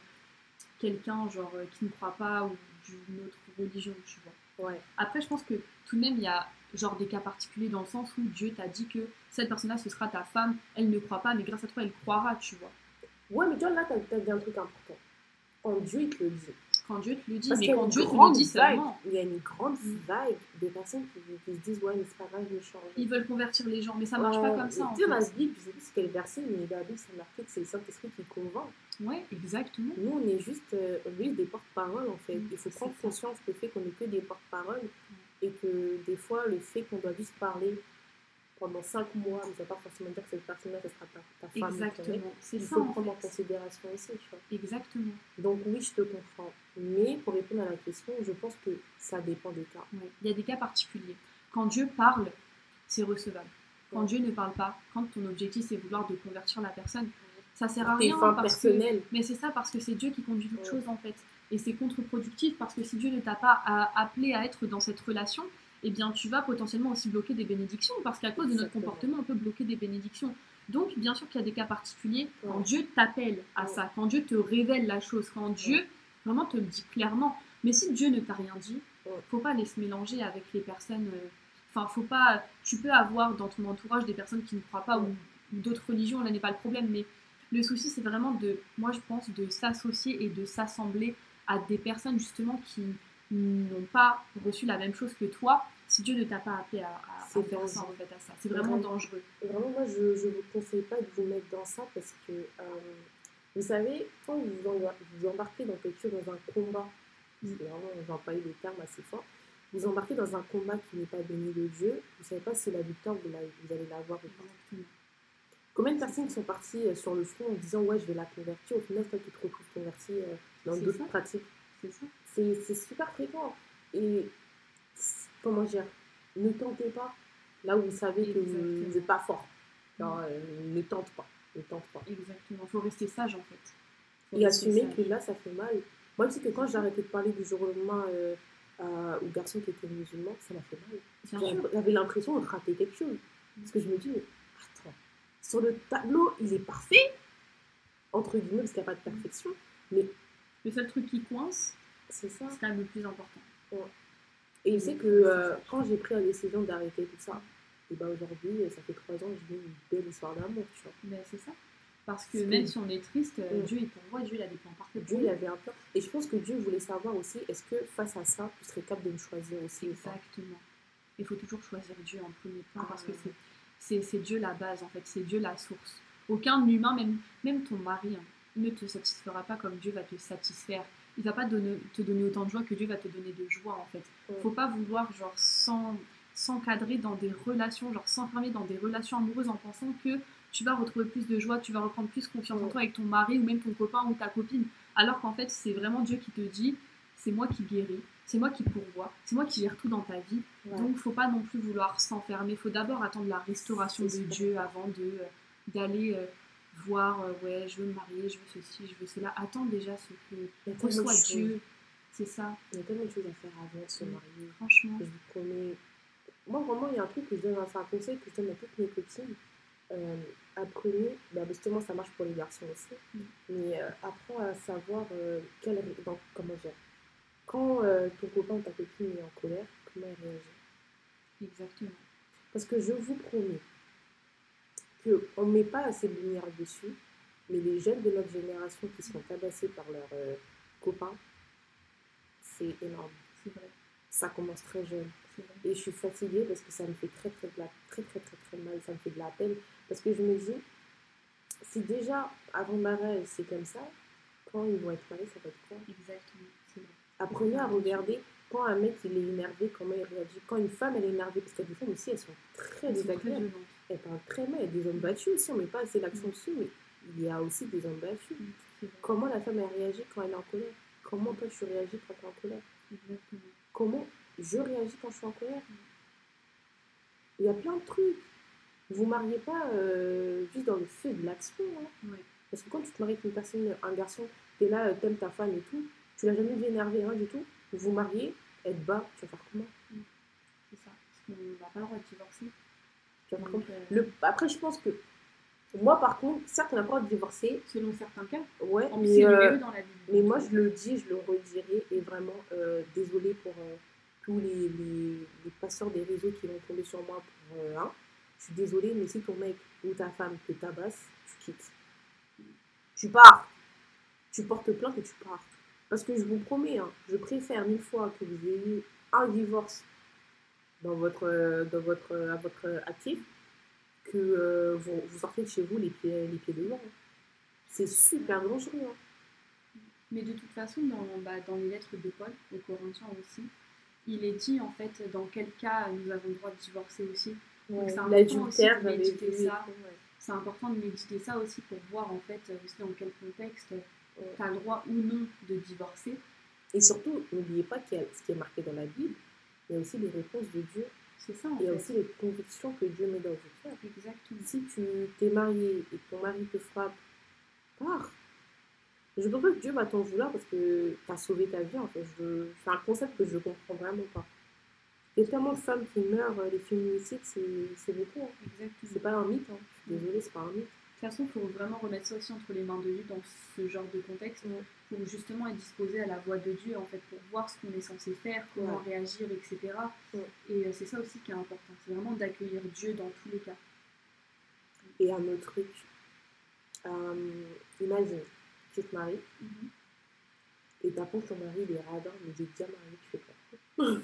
quelqu'un genre euh, qui ne croit pas ou d'une autre religion, tu vois. Ouais. Après, je pense que tout de même, il y a genre des cas particuliers dans le sens où Dieu t'a dit que cette personne-là, ce sera ta femme, elle ne croit pas, mais grâce à toi, elle croira, tu vois. Ouais, mais tu vois, là, t'as as dit un truc important. Quand Dieu, il te le dit. Quand Dieu te le dit, Parce mais quand Dieu te le dit seulement, il y a une grande Mm. vague de personnes qui, qui se disent, ouais, mais c'est pas grave, je vais changer. ils veulent convertir les gens, mais ça marche pas comme ça. Tu sais, dans la. Bible, je sais plus c'est quel verset, mais dans la Bible, c'est marqué que c'est le Saint-Esprit qui convainc. Ouais, exactement. Nous, on est juste, euh, juste des porte-paroles, en fait. Mm, Il faut prendre conscience du fait qu'on n'est que des porte-paroles et que des fois, le fait qu'on doit juste parler pendant cinq mois, mais ça ne veut pas forcément dire que cette personne-là, ce sera ta, ta femme. Exactement. C'est Il ça faut en prendre en fait. considération aussi, tu vois. Exactement. Donc oui, je te comprends. Mais pour répondre à la question, je pense que ça dépend des cas. Il y a des cas particuliers. Quand Dieu parle, c'est recevable. Quand Ouais. Dieu ne parle pas, quand ton objectif c'est vouloir de convertir la personne, ça sert à rien parce que personnelles. Mais c'est ça parce que c'est Dieu qui conduit toute Ouais. chose en fait. Et c'est contre-productif parce que si Dieu ne t'a pas à- appelé à être dans cette relation, eh bien tu vas potentiellement aussi bloquer des bénédictions parce qu'à cause de notre Exactement. comportement, on peut bloquer des bénédictions. Donc bien sûr qu'il y a des cas particuliers quand Ouais. Dieu t'appelle à Ouais. ça, quand Dieu te révèle la chose, quand Dieu vraiment te le dit clairement. Mais si Dieu ne t'a rien dit, faut pas les se mélanger avec les personnes. euh, Enfin, faut pas. Tu peux avoir dans ton entourage des personnes qui ne croient pas ou d'autres religions, là n'est pas le problème, mais le souci, c'est vraiment de, moi je pense, de s'associer et de s'assembler à des personnes justement qui n'ont pas reçu la même chose que toi, si Dieu ne t'a pas appelé à, à- à faire ça, en dangereux. fait, à ça. C'est vraiment Vraiment. dangereux. Vraiment, moi, je ne vous conseille pas de vous mettre dans ça parce que euh, Vous savez, quand vous vous vous embarquez dans quelque chose, dans un combat, c'est vraiment, j'ai employé des termes assez forts, vous embarquez dans un combat qui n'est pas béni de Dieu, vous ne savez pas si la victoire, vous, la- vous allez l'avoir ou pas. Combien de personnes sont parties euh, sur le front en disant ouais je vais la convertir, au final toi tu te retrouves converti euh, dans d'autres pratiques? C'est ça. C'est super fréquent. Et comment dire, ne tentez pas là où vous savez que vous n'êtes pas fort. Euh, ne tente pas, ne tente pas. Exactement. Faut rester sage en fait. Faut Et assumer sage. que là ça fait mal. Moi je sais que quand j'ai arrêté de parler du jour au lendemain euh, aux garçons qui étaient musulmans, ça m'a fait mal. J'avais l'impression de rater quelque chose. Parce que je me dis, mais attends, sur le tableau, il est parfait, entre guillemets, parce qu'il n'y a pas de perfection, mais Le seul truc qui coince, c'est ça. c'est quand même le plus important. Et je sais que euh, quand j'ai pris la décision d'arrêter tout ça, et ben aujourd'hui, ça fait trois ans, je vis une belle histoire d'amour, tu vois. Mais c'est ça. Parce que que- même si on est triste, euh, Mm. Dieu est pour moi, Dieu il a des plans parfaits. Dieu, il avait un plan. Et je pense que Dieu voulait savoir aussi, est-ce que face à ça, tu serais capable de me choisir aussi Exactement. Il faut toujours choisir Dieu en premier plan Ah, parce que ouais. c'est- c'est c'est Dieu la base en fait, c'est Dieu la source. Aucun humain, même, même ton mari, hein, ne te satisfera pas comme Dieu va te satisfaire. Il va pas donner- te donner autant de joie que Dieu va te donner de joie en fait. Ouais. Faut pas vouloir genre s'en- s'encadrer dans des relations, genre s'enfermer dans des relations amoureuses en pensant que tu vas retrouver plus de joie, tu vas reprendre plus confiance en toi avec ton mari ou même ton copain ou ta copine. Alors qu'en fait, c'est vraiment Dieu qui te dit, c'est moi qui guéris, c'est moi qui pourvois, c'est moi qui gère tout dans ta vie. Ouais. Donc, faut pas non plus vouloir s'enfermer. faut d'abord attendre la restauration de. Dieu avant de euh, d'aller euh, voir, euh, ouais, je veux me marier, je veux ceci, je veux cela. Attends déjà ce que reçoit. Dieu. C'est ça, Il y a tellement de choses à faire avant de se Mm. marier. franchement. Je vous promets. Moi, vraiment, il y a un truc que je donne, c'est un conseil que je donne à toutes mes copines. Euh, apprenez, bah, justement, ça marche pour les garçons aussi, Mm. mais euh, apprends à savoir euh, comment dire. Quand ton copain ou ta copine est en colère, comment elle réagit. Exactement. Parce que je vous promets qu'on ne met pas assez de lumière dessus, mais les jeunes de notre génération qui sont tabassés par leurs euh, copains, c'est énorme. C'est vrai. Ça commence très jeune. Et je suis fatiguée parce que ça me fait très très, de la, très très très très mal, ça me fait de la peine. Parce que je me dis, si déjà avant mariage c'est comme ça, quand ils vont être mariés, ça va être quoi? Exactement. Vrai. Apprenez à regarder quand un mec il est énervé, comment il réagit. Quand une femme elle est énervée, parce qu'il y a des femmes aussi, Elles sont très désagréables. Elles parlent très mal. Il y a des hommes battus aussi, on met pas assez l'accent Mm. dessus, mais il y a aussi des hommes battus. Mm. Comment la femme elle réagit quand elle est en colère? Comment toi tu réagis quand tu es en colère? Exactement. comment je réagis quand je suis en colère? Il y a plein de trucs. Vous mariez pas euh, juste dans le feu de l'action. hein. Ouais. Parce que quand tu te maries avec une personne, un garçon, t'es là, euh, t'aimes ta femme et tout, tu l'as jamais vu énervé, rien du tout. Vous vous mariez, elle te bat, tu vas faire comment? C'est ça. Parce qu'on n'a pas le droit de divorcer. Le- Après, je pense que moi, par contre, certes, on n'a pas le droit de divorcer, Selon certains cas. ouais, mais, euh, dans la mais moi, je le dis, je le redirai, et vraiment, euh, désolée pour euh, tous les, les, les passeurs des réseaux qui vont tomber sur moi pour hein. Je suis désolée, mais si ton mec ou ta femme te tabasse, tu quittes. Tu pars. Tu portes plainte et tu pars. Parce que je vous promets, hein, je préfère mille fois que vous ayez un divorce dans votre, euh, dans votre, euh, à votre actif que euh, vous, vous sortez de chez vous les pieds, les pieds hein. C'est super dangereux. hein. Mais de toute façon, dans, bah, dans les lettres de Paul, aux Corinthiens aussi, il est dit en fait dans quel cas nous avons le droit de divorcer aussi. Donc, c'est important aussi de méditer ça. ouais. C'est important de méditer ça aussi pour voir en fait euh, aussi dans quel contexte Ouais. tu as le droit ou non de divorcer. Et surtout, n'oubliez pas qu'il y a ce qui est marqué dans la Bible, il y a aussi les réponses de Dieu. C'est ça en Il y a fait. aussi les convictions que Dieu met dans votre cœur. Exactement. Si tu t'es marié et ton mari te frappe, pars. Je pense pas que Dieu va t'en vouloir parce que tu as sauvé ta vie. En fait. Je- C'est un concept que je ne comprends vraiment pas. Il y a tellement de femmes qui meurent, euh, les féminicides, c'est c'est beaucoup. hein. Exactement. C'est pas un mythe. hein. Désolée, c'est pas un mythe. De toute façon, il faut vraiment remettre ça aussi entre les mains de Dieu dans ce genre de contexte Ouais. Pour justement être disposé à la voix de Dieu en fait pour voir ce qu'on est censé faire, comment Ouais. réagir, etc. Ouais. Et euh, c'est ça aussi qui est important, c'est vraiment d'accueillir Dieu dans tous les cas. Et un autre truc, euh, imagine, tu te maries et t'apprends que ton mari il est radin, mais il est déjà marié, tu fais quoi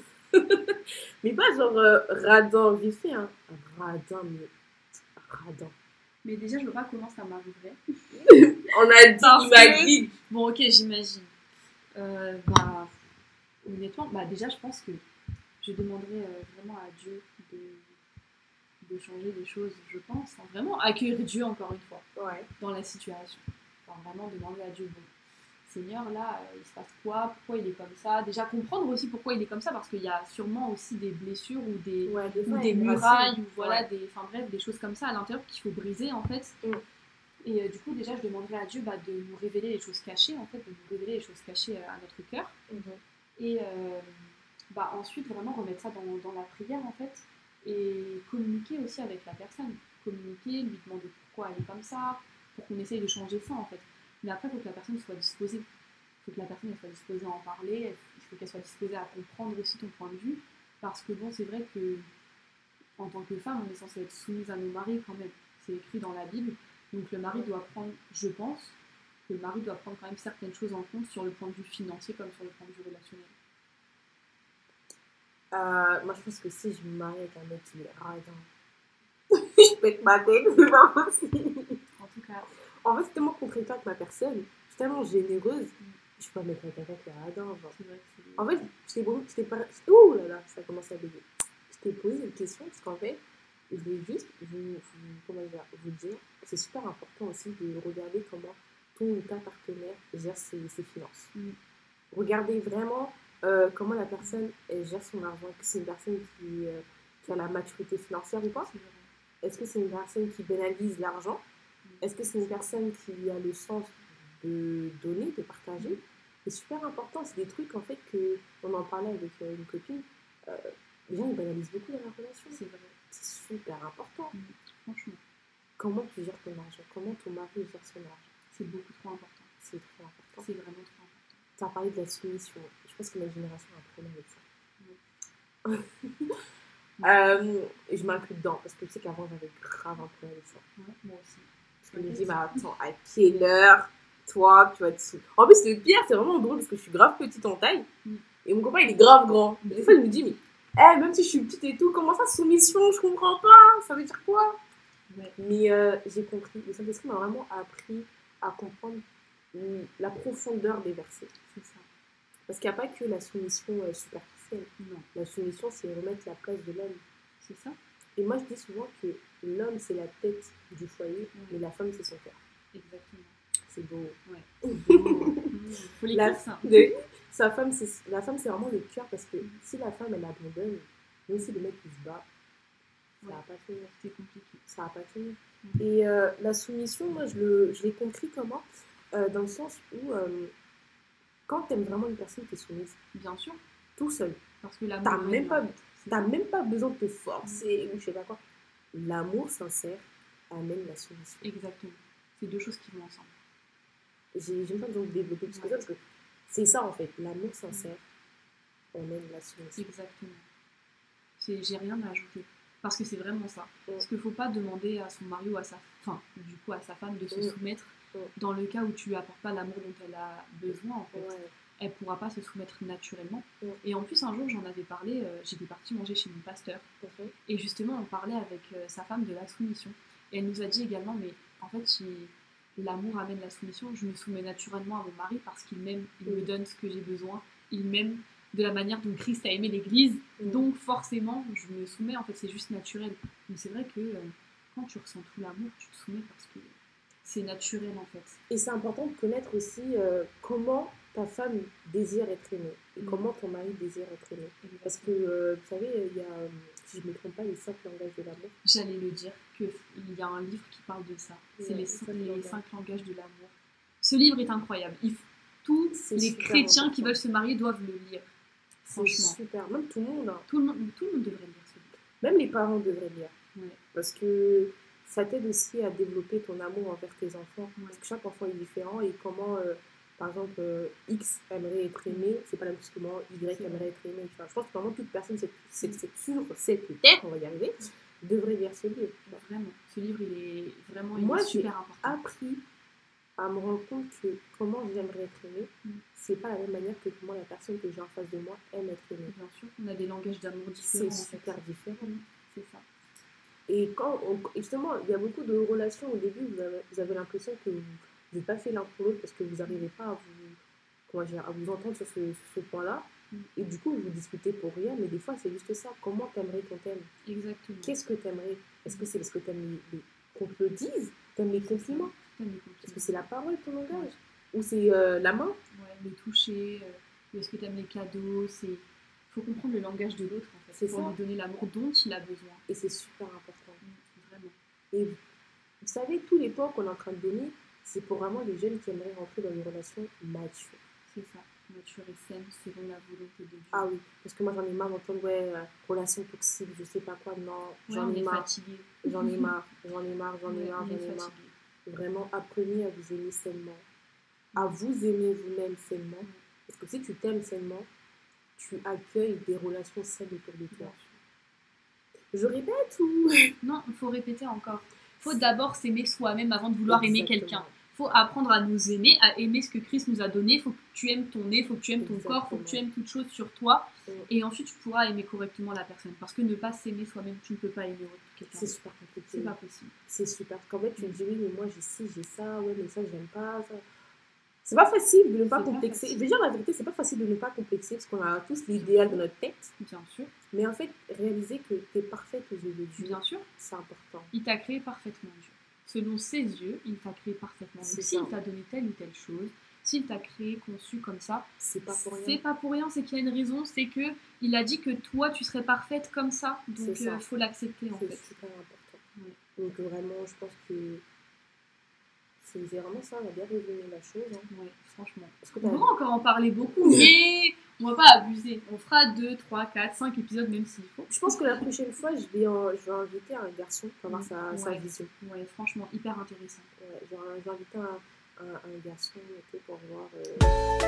Mais pas genre euh, radin vite fait, hein. Radin, mais radin. Mais déjà, je vois pas comment ça m'arriverait. On a dit, imagine. Bon, ok, j'imagine. Euh, bah, honnêtement, bah, déjà, je pense que je demanderais euh, vraiment à Dieu de, de changer les choses, je pense. hein. Vraiment accueillir Dieu, encore une fois, Ouais. dans la situation. Enfin, vraiment demander à Dieu, bon, Seigneur, là, euh, il se passe quoi? Pourquoi il est comme ça? Déjà, comprendre aussi pourquoi il est comme ça, parce qu'il y a sûrement aussi des blessures ou des, Ouais, des, ou des murailles, ou voilà, Ouais. des, enfin bref, des choses comme ça à l'intérieur qu'il faut briser en fait. Mm. Et euh, du coup, déjà, je demanderais à Dieu bah, de nous révéler les choses cachées, en fait, de nous révéler les choses cachées euh, à notre cœur. Mhm. Et euh, bah, ensuite, vraiment remettre ça dans, dans la prière, en fait, et communiquer aussi avec la personne. Communiquer, lui demander pourquoi elle est comme ça, pour qu'on essaye de changer ça, en fait. Mais après, il faut que la personne soit disposée. Il faut que la personne soit disposée à en parler, il faut qu'elle soit disposée à comprendre aussi ton point de vue. Parce que bon, c'est vrai que en tant que femme, on est censé être soumise à nos maris quand même. C'est écrit dans la Bible. Donc le mari doit prendre, je pense, que le mari doit prendre quand même certaines choses en compte sur le point de vue financier comme sur le point de vue relationnel. Euh, moi, je pense que si je me marie avec un mec qui est radin, je pète ma tête, c'est pas possible. En fait, c'est tellement contradictoire avec ma personne. Je suis tellement généreuse. Je peux pas mettre c'est vrai que c'est. En fait, je t'ai bon, je t'ai pas. Ouh là là, ça commence à bugger. Je t'ai posé une question parce qu'en fait, je voulais juste vous, comment dire, vous dire que c'est super important aussi de regarder comment ton ou ta partenaire gère ses, ses finances. Mm. Regardez vraiment euh, comment la personne elle gère son argent. Est-ce que c'est une personne qui, euh, qui a la maturité financière ou pas? Est-ce que c'est une personne qui pénalise l'argent? Est-ce que c'est une personne qui a le sens de donner, de partager? C'est super important. C'est des trucs en fait que on en parlait avec euh, une copine. Euh, les gens ils banalisent beaucoup dans la relation. C'est vrai, C'est super important. franchement. Comment tu gères ton argent? Comment ton mari gère son argent? C'est beaucoup trop important. C'est trop important. C'est vraiment trop important. Tu as parlé de la soumission. Je pense que ma génération a un problème avec ça. Euh, et je m'inclus dedans parce que tu sais qu'avant j'avais grave un problème avec ça. Ouais, moi aussi. Je me dis, mais attends, à quelle heure, toi, tu vas te sou... En plus, le pire, c'est vraiment drôle parce que je suis grave petite en taille. Mm. Et mon copain, il est grave grand. Des fois, il me dit, mais eh, même si je suis petite et tout, comment ça, soumission Je comprends pas. Ça veut dire quoi? Ouais. Mais euh, j'ai compris. Le Saint-Esprit m'a vraiment appris à comprendre mm, la profondeur des versets. C'est ça. Parce qu'il n'y a pas que la soumission euh, superficielle. Non, La soumission, c'est remettre la place de l'homme. c'est ça. Et moi, je dis souvent que l'homme, c'est la tête du foyer, Mm. mais la femme, c'est son cœur. Exactement. C'est beau. Faut La- l'écrire ça. De- sa femme, c'est la femme, c'est vraiment le cœur parce que si la femme elle abandonne, même si le mec il se bat, ça Ouais. va pas tenir. C'est compliqué. Ça va pas tenir. Mhm. Et euh, la soumission, moi je le- je l'ai compris comment? Euh, Dans le sens où euh, quand t'aimes vraiment une personne, t'es soumise Bien sûr, tout seul. parce que l'amour. T'as même pas- en fait. T'as même pas besoin de te forcer ou je sais pas quoi. L'amour sincère amène la soumission. Exactement. C'est deux choses qui vont ensemble. J'ai pas besoin de développer plus que ça parce que c'est ça en fait. L'amour sincère amène la soumission. Exactement. J'ai rien à ajouter. Parce que c'est vraiment ça. Ouais. Parce qu'il ne faut pas demander à son mari ou à sa, enfin, du coup à sa femme de se Ouais. soumettre Ouais. dans le cas où tu lui apportes pas l'amour dont elle a besoin en fait. Elle pourra pas se soumettre naturellement. Et en plus un jour j'en avais parlé, euh, j'étais partie manger chez mon pasteur et justement on parlait avec euh, sa femme de la soumission. Et elle nous a dit également mais en fait si l'amour amène la soumission, je me soumets naturellement à mon mari parce qu'il m'aime, il me donne ce que j'ai besoin, il m'aime de la manière dont Christ a aimé l'Église. Donc forcément, je me soumets, en fait, c'est juste naturel. Mais c'est vrai que euh, quand tu ressens tout l'amour, tu te soumets parce que c'est naturel en fait. Et c'est important de connaître aussi comment ta femme désire être aimée et Mm. comment ton mari désire être aimé. Parce que, euh, vous savez, il y a, euh, si je ne me trompe pas, les cinq langages de l'amour. J'allais le dire, qu'il y a un livre qui parle de ça. C'est Ouais, les, cinq, les langages. cinq langages de l'amour. Ce livre est incroyable. Il f- tous les chrétiens qui veulent se marier doivent le lire. Franchement. super. Même tout le monde, hein. Tout le, monde, tout le monde devrait lire ce livre. même les parents devraient lire. Ouais. Parce que ça t'aide aussi à développer ton amour envers tes enfants. Ouais. Parce que chaque enfant est différent et comment, euh, par exemple, euh, X aimerait être aimé, c'est pas la même chose que comment Y C'est aimerait être aimé. Enfin, je pense que vraiment toute personne, c'est c'est- c'est sur cette terre, on va y arriver, devrait lire ce livre. Vraiment. Ce livre, il est vraiment il Moi, est j'ai super important. appris à me rendre compte que comment j'aimerais être aimée, Mm. c'est pas la même manière que comment la personne que j'ai en face de moi aime être aimée. Bien sûr, on a des langages d'amour C'est différents. en fait. super différent. C'est ça. Et quand, on- justement, il y a beaucoup de relations au début, vous avez, vous avez l'impression que vous n'êtes pas fait l'un pour l'autre parce que vous n'arrivez pas à vous, comment dire, à vous entendre sur ce, point-là. Mm. Et du coup, vous disputez pour rien, mais des fois, c'est juste ça. Comment t'aimerais qu'on t'aime? Exactement. Qu'est-ce que t'aimerais? Est-ce que c'est parce que t'aimes les, les- qu'on te le dise T'aimes les compliments? T'aimes les Est-ce que c'est la parole, ton langage? Ou c'est euh, la main? Ouais, le toucher, euh, est-ce que tu aimes les cadeaux, c'est faut comprendre le langage de l'autre en fait, C'est pour ça. lui donner l'amour dont il a besoin. Et c'est super important. Mm, Vraiment. Et vous savez, tous les points qu'on est en train de donner, c'est pour vraiment les jeunes qui aimeraient rentrer dans une relation mature. C'est ça, mature et saine selon la volonté de Dieu. Ah oui, parce que moi j'en ai marre d'entendre, ouais, euh, relation toxique, je sais pas quoi, non, j'en ai marre, j'en ai marre, j'en ai marre, j'en ai marre, j'en ai marre. Vraiment, apprenez à vous aimer sainement, à vous aimer vous-même sainement, parce que si tu t'aimes sainement, tu accueilles des relations saines autour de toi. Je répète ou? Non, il faut répéter encore. Il faut d'abord s'aimer soi-même avant de vouloir aimer Exactement. quelqu'un. Il faut apprendre à nous aimer, à aimer ce que Christ nous a donné. Il faut que tu aimes ton nez, il faut que tu aimes ton corps, il faut que tu aimes toute chose sur toi. Mm. Et ensuite, tu pourras aimer correctement la personne. Parce que ne pas s'aimer soi-même, tu ne peux pas aimer quelqu'un. C'est super compliqué. C'est pas possible. C'est super. Parce qu'en fait, tu te dis, oui, mais moi j'ai ci, j'ai ça, ouais, mais ça, j'aime pas. Ça. C'est pas facile de ne pas C'est pas complexer. Je veux dire la vérité, c'est pas facile de ne pas complexer parce qu'on a tous l'idéal dans notre tête. Bien sûr, Mais en fait, réaliser que tu es parfaite aux yeux de Dieu, bien sûr. c'est important. Il t'a créé parfaitement, Dieu. Selon ses yeux, il t'a créé parfaitement. Donc, C'est s'il t'a donné telle ou telle chose, s'il t'a créé, conçu comme ça, C'est pas pour c'est rien. pas pour rien, c'est qu'il y a une raison, c'est que il a dit que toi, tu serais parfaite comme ça. Donc, C'est il faut l'accepter en C'est fait. super important. Ouais. Donc vraiment, je pense que c'est vraiment ça, on a bien résumé la chose. hein. Ouais, franchement. Parce que On pourra encore en parler beaucoup, mais on va pas abuser. On fera 2, 3, 4, 5 épisodes même s'il faut. je pense que la prochaine fois, je vais, en- je vais inviter un garçon pour avoir sa, vision. Ouais, franchement, hyper intéressant. Ouais, je vais inviter un, un, un garçon pour voir. euh,